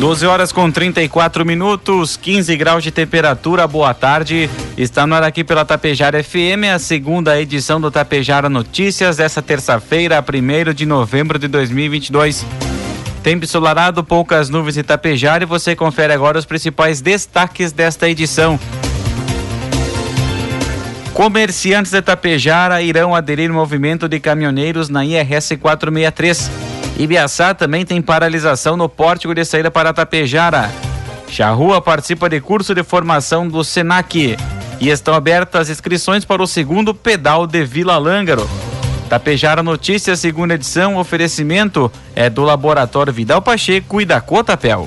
12 horas com 34 minutos, 15 graus de temperatura. Boa tarde. Está no ar aqui pela Tapejara FM, a segunda edição do Tapejara Notícias, dessa terça-feira, 1 de novembro de 2022. Tempo ensolarado, poucas nuvens em Tapejara e você confere agora os principais destaques desta edição. Comerciantes de Tapejara irão aderir ao movimento de caminhoneiros na IRS 463. Ibiaçá também tem paralisação no pórtico de saída para Tapejara. Charrua participa de curso de formação do SENAC. E estão abertas inscrições para o segundo pedal de Vila Lângaro. Tapejara Notícias, segunda edição, oferecimento é do Laboratório Vidal Pacheco e da Cotapel.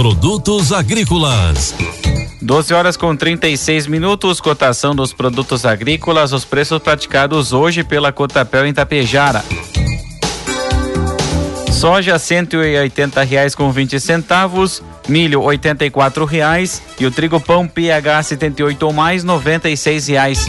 Produtos agrícolas. 12 horas com 36 minutos, cotação dos produtos agrícolas, os preços praticados hoje pela Cotapel em Tapejara. Soja cento e reais com 20 centavos, milho oitenta e reais e o trigo pão PH 78 ou mais noventa e reais.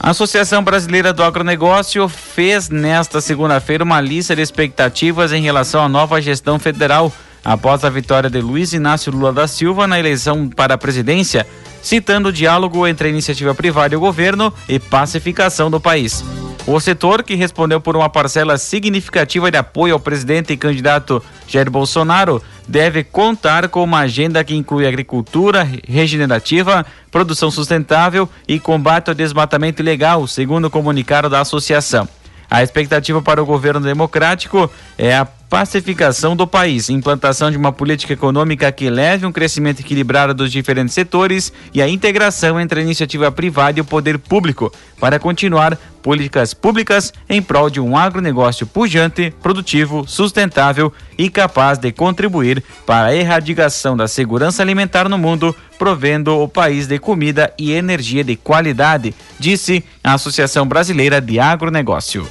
A Associação Brasileira do Agronegócio fez nesta segunda-feira uma lista de expectativas em relação à nova gestão federal após a vitória de Luiz Inácio Lula da Silva na eleição para a presidência, citando o diálogo entre a iniciativa privada e o governo e pacificação do país. O setor, que respondeu por uma parcela significativa de apoio ao presidente e candidato Jair Bolsonaro, deve contar com uma agenda que inclui agricultura regenerativa, produção sustentável e combate ao desmatamento ilegal, segundo o comunicado da associação. A expectativa para o governo democrático é a pacificação do país, implantação de uma política econômica que leve um crescimento equilibrado dos diferentes setores e a integração entre a iniciativa privada e o poder público para continuar políticas públicas em prol de um agronegócio pujante, produtivo, sustentável e capaz de contribuir para a erradicação da segurança alimentar no mundo, provendo o país de comida e energia de qualidade, disse a Associação Brasileira de Agronegócio.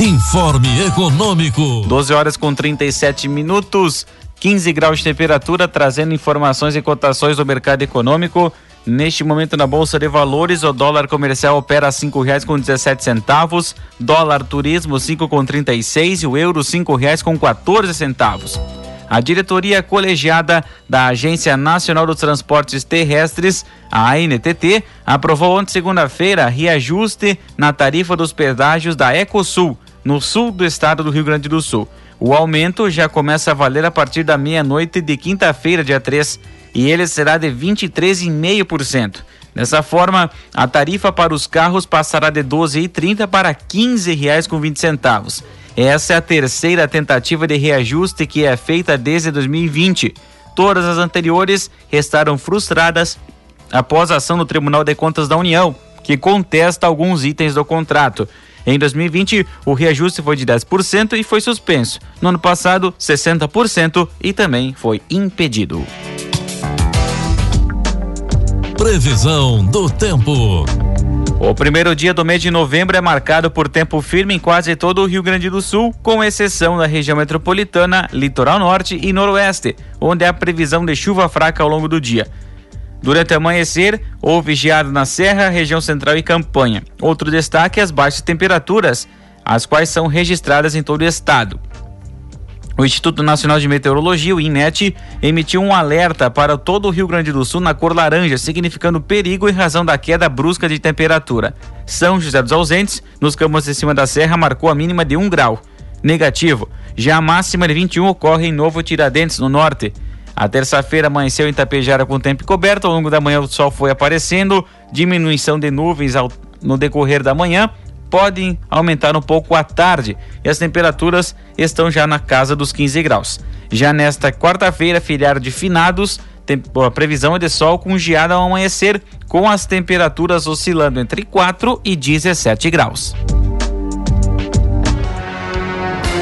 Informe Econômico. 12 horas com 37 minutos, 15 graus de temperatura, trazendo informações e cotações do mercado econômico. Neste momento na Bolsa de Valores, o dólar comercial opera a cinco reais com dezessete centavos, dólar turismo cinco com trinta e seis e o euro cinco reais com 14 centavos. A diretoria colegiada da Agência Nacional dos Transportes Terrestres, a ANTT, aprovou ontem segunda-feira reajuste na tarifa dos pedágios da Ecosul no sul do estado do Rio Grande do Sul. O aumento já começa a valer a partir da meia-noite de quinta-feira, dia 3, e ele será de 23,5%. Dessa forma, a tarifa para os carros passará de R$ 12,30 para R$ 15,20. Essa é a terceira tentativa de reajuste que é feita desde 2020. Todas as anteriores restaram frustradas após a ação no Tribunal de Contas da União, que contesta alguns itens do contrato. Em 2020, o reajuste foi de 10% e foi suspenso. No ano passado, 60% e também foi impedido. Previsão do tempo. O primeiro dia do mês de novembro é marcado por tempo firme em quase todo o Rio Grande do Sul, com exceção da região metropolitana, litoral norte e noroeste, onde há previsão de chuva fraca ao longo do dia. Durante o amanhecer, houve geada na Serra, região central e campanha. Outro destaque é as baixas temperaturas, as quais são registradas em todo o estado. O Instituto Nacional de Meteorologia, o INET, emitiu um alerta para todo o Rio Grande do Sul na cor laranja, significando perigo em razão da queda brusca de temperatura. São José dos Ausentes, nos campos de cima da serra, marcou a mínima de 1 grau. Negativo. Já a máxima de 21 ocorre em Novo Tiradentes, no norte. A terça-feira amanheceu em Tapejara com tempo coberto. Ao longo da manhã o sol foi aparecendo, diminuição de nuvens ao, no decorrer da manhã podem aumentar um pouco à tarde e as temperaturas estão já na casa dos 15 graus. Já nesta quarta-feira, feriado de finados, a previsão é de sol com geada ao amanhecer, com as temperaturas oscilando entre 4 e 17 graus.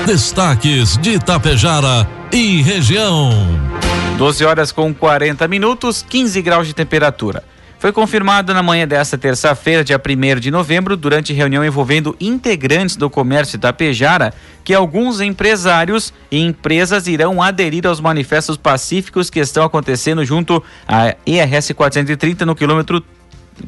Destaques de Itapejara e região. 12 horas com 40 minutos, 15 graus de temperatura. Foi confirmado na manhã desta terça-feira, dia 1 de novembro, durante reunião envolvendo integrantes do comércio Itapejara, que alguns empresários e empresas irão aderir aos manifestos pacíficos que estão acontecendo junto à IRS 430 no quilômetro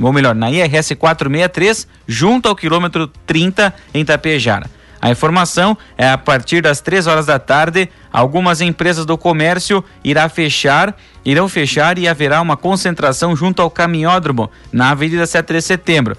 ou melhor, na IRS 463, junto ao quilômetro 30 em Itapejara. A informação é a partir das 3 horas da tarde, algumas empresas do comércio irá fechar, irão fechar e haverá uma concentração junto ao caminhódromo na Avenida 7 de Setembro.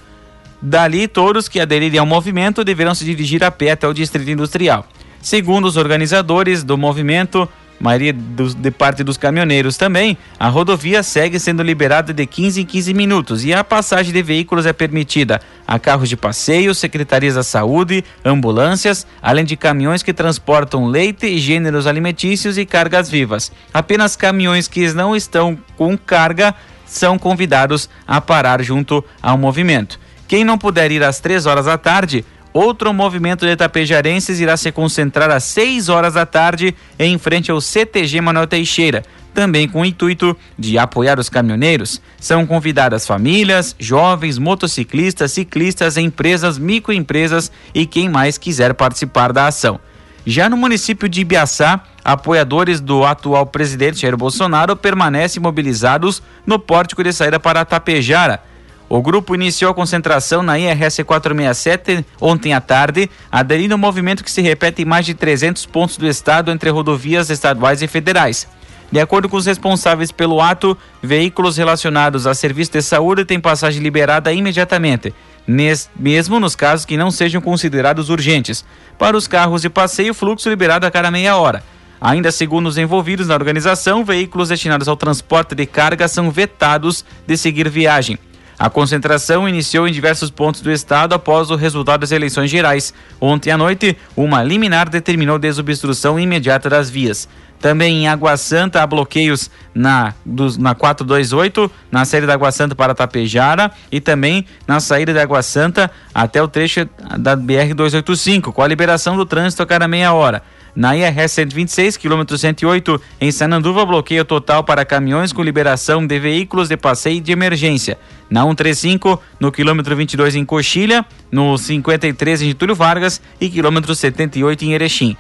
Dali, todos que aderirem ao movimento deverão se dirigir a pé até o Distrito Industrial. Segundo os organizadores do movimento, maioria dos, de parte dos caminhoneiros também, a rodovia segue sendo liberada de 15 em 15 minutos e a passagem de veículos é permitida a carros de passeio, secretarias da saúde, ambulâncias, além de caminhões que transportam leite, gêneros alimentícios e cargas vivas. Apenas caminhões que não estão com carga são convidados a parar junto ao movimento. Quem não puder ir às 3 horas da tarde Outro movimento de tapejarenses irá se concentrar às 6 horas da tarde em frente ao CTG Manuel Teixeira, também com o intuito de apoiar os caminhoneiros. São convidadas famílias, jovens, motociclistas, ciclistas, empresas, microempresas e quem mais quiser participar da ação. Já no município de Ibiaçá, apoiadores do atual presidente Jair Bolsonaro permanecem mobilizados no pórtico de saída para Tapejara o grupo iniciou a concentração na IRS 467 ontem à tarde, aderindo ao movimento que se repete em mais de 300 pontos do estado entre rodovias estaduais e federais. De acordo com os responsáveis pelo ato, veículos relacionados a serviço de saúde têm passagem liberada imediatamente, mesmo nos casos que não sejam considerados urgentes. Para os carros de passeio, fluxo liberado a cada meia hora. Ainda segundo os envolvidos na organização, veículos destinados ao transporte de carga são vetados de seguir viagem. A concentração iniciou em diversos pontos do estado após o resultado das eleições gerais. Ontem à noite, uma liminar determinou desobstrução imediata das vias. Também em Água Santa há bloqueios na, dos, na 428, na saída da Água Santa para Tapejara e também na saída da Água Santa até o trecho da BR-285, com a liberação do trânsito a cada meia hora. Na IRS 126, quilômetro 108, em Sananduva, bloqueio total para caminhões com liberação de veículos de passeio de emergência. Na 135, no quilômetro 22 em Coxilha, no 53 em Getúlio Vargas e quilômetro 78 em Erechim.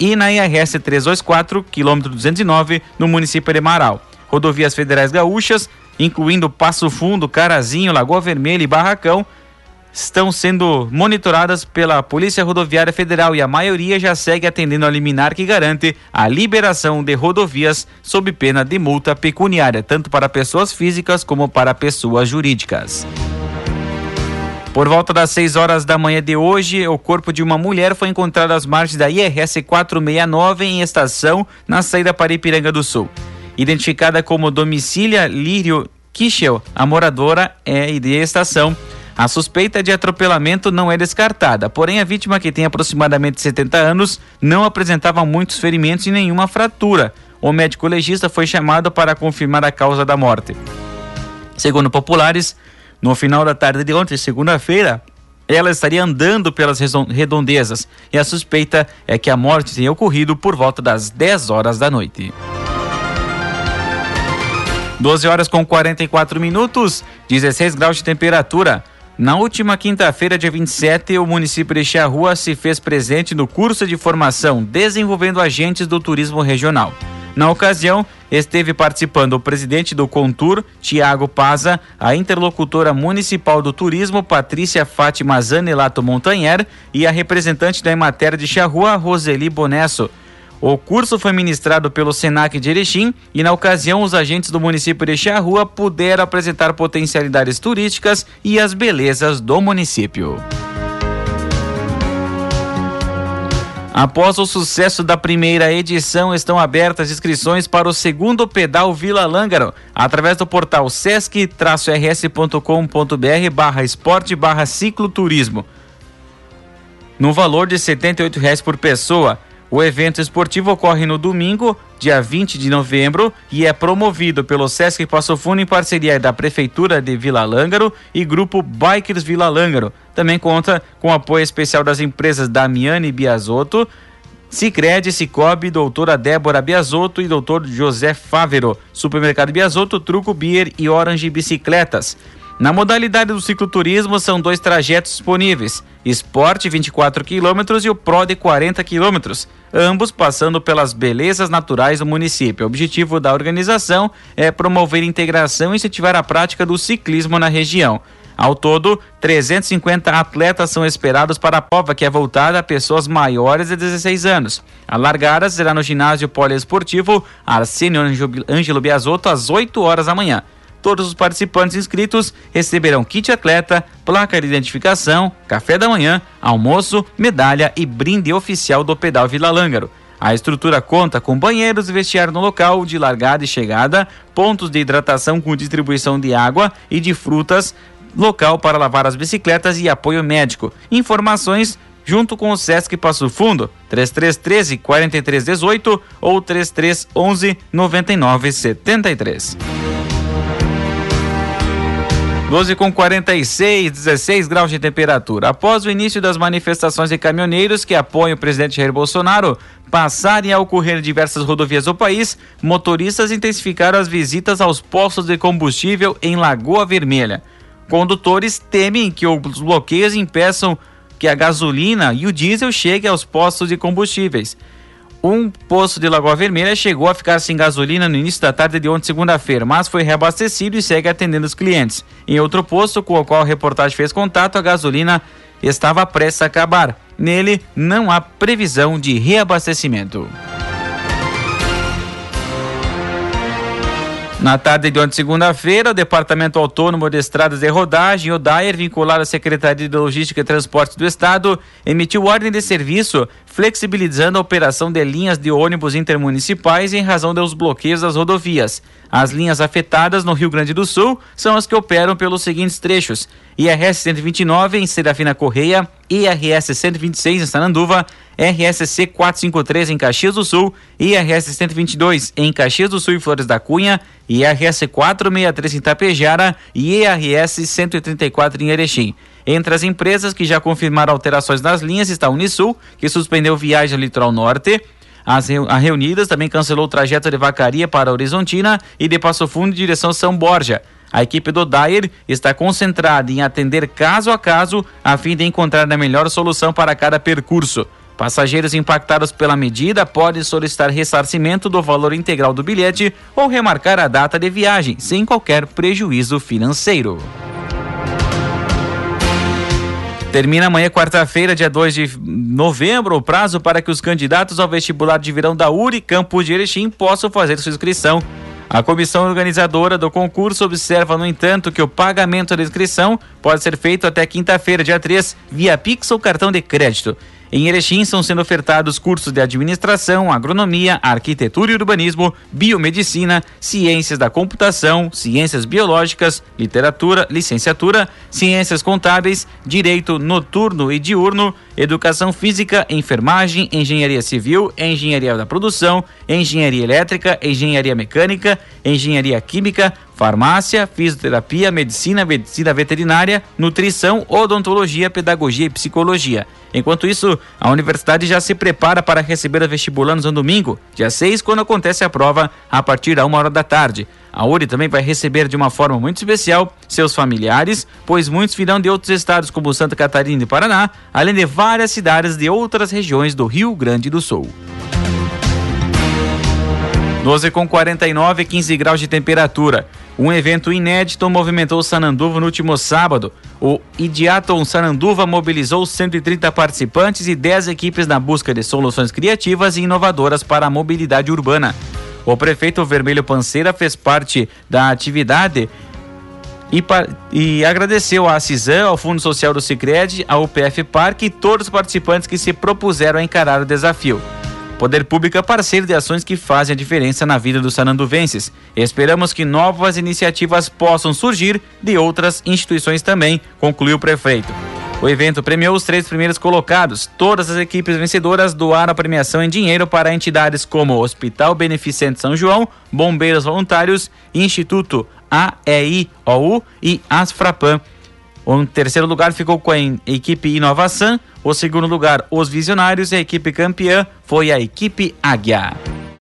E na IRS 324, quilômetro 209, no município de Marau. Rodovias federais gaúchas, incluindo Passo Fundo, Carazinho, Lagoa Vermelha e Barracão, estão sendo monitoradas pela Polícia Rodoviária Federal e a maioria já segue atendendo a liminar que garante a liberação de rodovias sob pena de multa pecuniária, tanto para pessoas físicas como para pessoas jurídicas. Por volta das 6 horas da manhã de hoje, o corpo de uma mulher foi encontrado às margens da IRS 469 em estação na saída para Ipiranga do Sul. Identificada como Domicília Lírio Kichel, a moradora é de estação a suspeita de atropelamento não é descartada, porém a vítima, que tem aproximadamente 70 anos, não apresentava muitos ferimentos e nenhuma fratura. O médico legista foi chamado para confirmar a causa da morte. Segundo populares, no final da tarde de ontem, segunda-feira, ela estaria andando pelas redondezas e a suspeita é que a morte tenha ocorrido por volta das 10 horas da noite. 12 horas com 44 minutos, 16 graus de temperatura. Na última quinta-feira, dia 27, o município de Charrua se fez presente no curso de formação Desenvolvendo Agentes do Turismo Regional. Na ocasião, esteve participando o presidente do Contur, Tiago Paza, a interlocutora municipal do turismo, Patrícia Fátima Zanelato Montanher, e a representante da Emater de Charrua, Roseli Bonesso. O curso foi ministrado pelo Senac de Erechim e, na ocasião, os agentes do município de Charrua puderam apresentar potencialidades turísticas e as belezas do município. Após o sucesso da primeira edição, estão abertas inscrições para o segundo pedal Vila Lângaro, através do portal sesc-rs.com.br barra esporte barra cicloturismo. No valor de R$ 78,00 por pessoa. O evento esportivo ocorre no domingo, dia 20 de novembro, e é promovido pelo Sesc Passo Fundo em parceria da Prefeitura de Vila Lângaro e Grupo Bikers Vila Lângaro. Também conta com apoio especial das empresas Damiani Biasotto, Sicredi, Cicobi, doutora Débora Biasotto e doutor José Fávero. Supermercado Biasotto, Truco Beer e Orange Bicicletas. Na modalidade do cicloturismo, são dois trajetos disponíveis: Esporte 24 km e o Pro de 40 km, ambos passando pelas belezas naturais do município. O objetivo da organização é promover integração e incentivar a prática do ciclismo na região. Ao todo, 350 atletas são esperados para a prova, que é voltada a pessoas maiores de 16 anos. A largada será no ginásio poliesportivo Arsênio Ângelo Biasotto às 8 horas da manhã. Todos os participantes inscritos receberão kit atleta, placa de identificação, café da manhã, almoço, medalha e brinde oficial do Pedal Vila Lângaro. A estrutura conta com banheiros e vestiário no local de largada e chegada, pontos de hidratação com distribuição de água e de frutas, local para lavar as bicicletas e apoio médico. Informações junto com o Sesc Passo Fundo, 3313 4318 ou 3311 9973. 12 com 46, 16 graus de temperatura. Após o início das manifestações de caminhoneiros que apoiam o presidente Jair Bolsonaro passarem a ocorrer em diversas rodovias do país, motoristas intensificaram as visitas aos postos de combustível em Lagoa Vermelha. Condutores temem que os bloqueios impeçam que a gasolina e o diesel cheguem aos postos de combustíveis. Um posto de Lagoa Vermelha chegou a ficar sem gasolina no início da tarde de ontem, segunda-feira, mas foi reabastecido e segue atendendo os clientes. Em outro posto, com o qual a reportagem fez contato, a gasolina estava prestes a acabar. Nele, não há previsão de reabastecimento. Na tarde de ontem, segunda-feira, o Departamento Autônomo de Estradas de Rodagem, o DAER, vinculado à Secretaria de Logística e Transportes do Estado, emitiu ordem de serviço flexibilizando a operação de linhas de ônibus intermunicipais em razão dos bloqueios das rodovias. As linhas afetadas no Rio Grande do Sul são as que operam pelos seguintes trechos: IRS 129 em Serafina Correia, IRS 126 em Sananduva, RSC 453 em Caxias do Sul, IRS 122 em Caxias do Sul e Flores da Cunha, IRS 463 em Tapejara e IRS 134 em Erechim. Entre as empresas que já confirmaram alterações nas linhas está a Unisul, que suspendeu viagem ao litoral norte. As, Reunidas também cancelou o trajeto de Vacaria para Horizontina e de Passo Fundo em direção São Borja. A equipe do Dyer está concentrada em atender caso a caso a fim de encontrar a melhor solução para cada percurso. Passageiros impactados pela medida podem solicitar ressarcimento do valor integral do bilhete ou remarcar a data de viagem, sem qualquer prejuízo financeiro. Termina amanhã, quarta-feira, dia 2 de novembro, o prazo para que os candidatos ao vestibular de verão da URI Campus de Erechim possam fazer sua inscrição. A comissão organizadora do concurso observa, no entanto, que o pagamento da inscrição pode ser feito até quinta-feira, dia 3, via Pix ou cartão de crédito. Em Erechim estão sendo ofertados cursos de administração, agronomia, arquitetura e urbanismo, biomedicina, ciências da computação, ciências biológicas, literatura, licenciatura, ciências contábeis, direito noturno e diurno, educação física, enfermagem, engenharia civil, engenharia da produção, engenharia elétrica, engenharia mecânica, engenharia química, farmácia, fisioterapia, medicina, medicina veterinária, nutrição, odontologia, pedagogia e psicologia. Enquanto isso, a universidade já se prepara para receber os vestibulandos no domingo, dia 6, quando acontece a prova, a partir da uma hora da tarde. A URI também vai receber de uma forma muito especial seus familiares, pois muitos virão de outros estados como Santa Catarina e Paraná, além de várias cidades de outras regiões do Rio Grande do Sul. 12 com 49, 15 graus de temperatura. Um evento inédito movimentou Sananduva no último sábado. O Idiaton Sananduva mobilizou 130 participantes e 10 equipes na busca de soluções criativas e inovadoras para a mobilidade urbana. O prefeito Vermelho Panceira fez parte da atividade e, e, agradeceu à CISAM, ao Fundo Social do Sicredi, ao UPF Parque e todos os participantes que se propuseram a encarar o desafio. Poder Público é parceiro de ações que fazem a diferença na vida dos sananduvenses. Esperamos que novas iniciativas possam surgir de outras instituições também, concluiu o prefeito. O evento premiou os três primeiros colocados. Todas as equipes vencedoras doaram a premiação em dinheiro para entidades como Hospital Beneficente São João, Bombeiros Voluntários, Instituto AEIOU e Asfrapan. O terceiro lugar ficou com a equipe Inovação. O segundo lugar, os Visionários. E a equipe campeã foi a equipe Águia.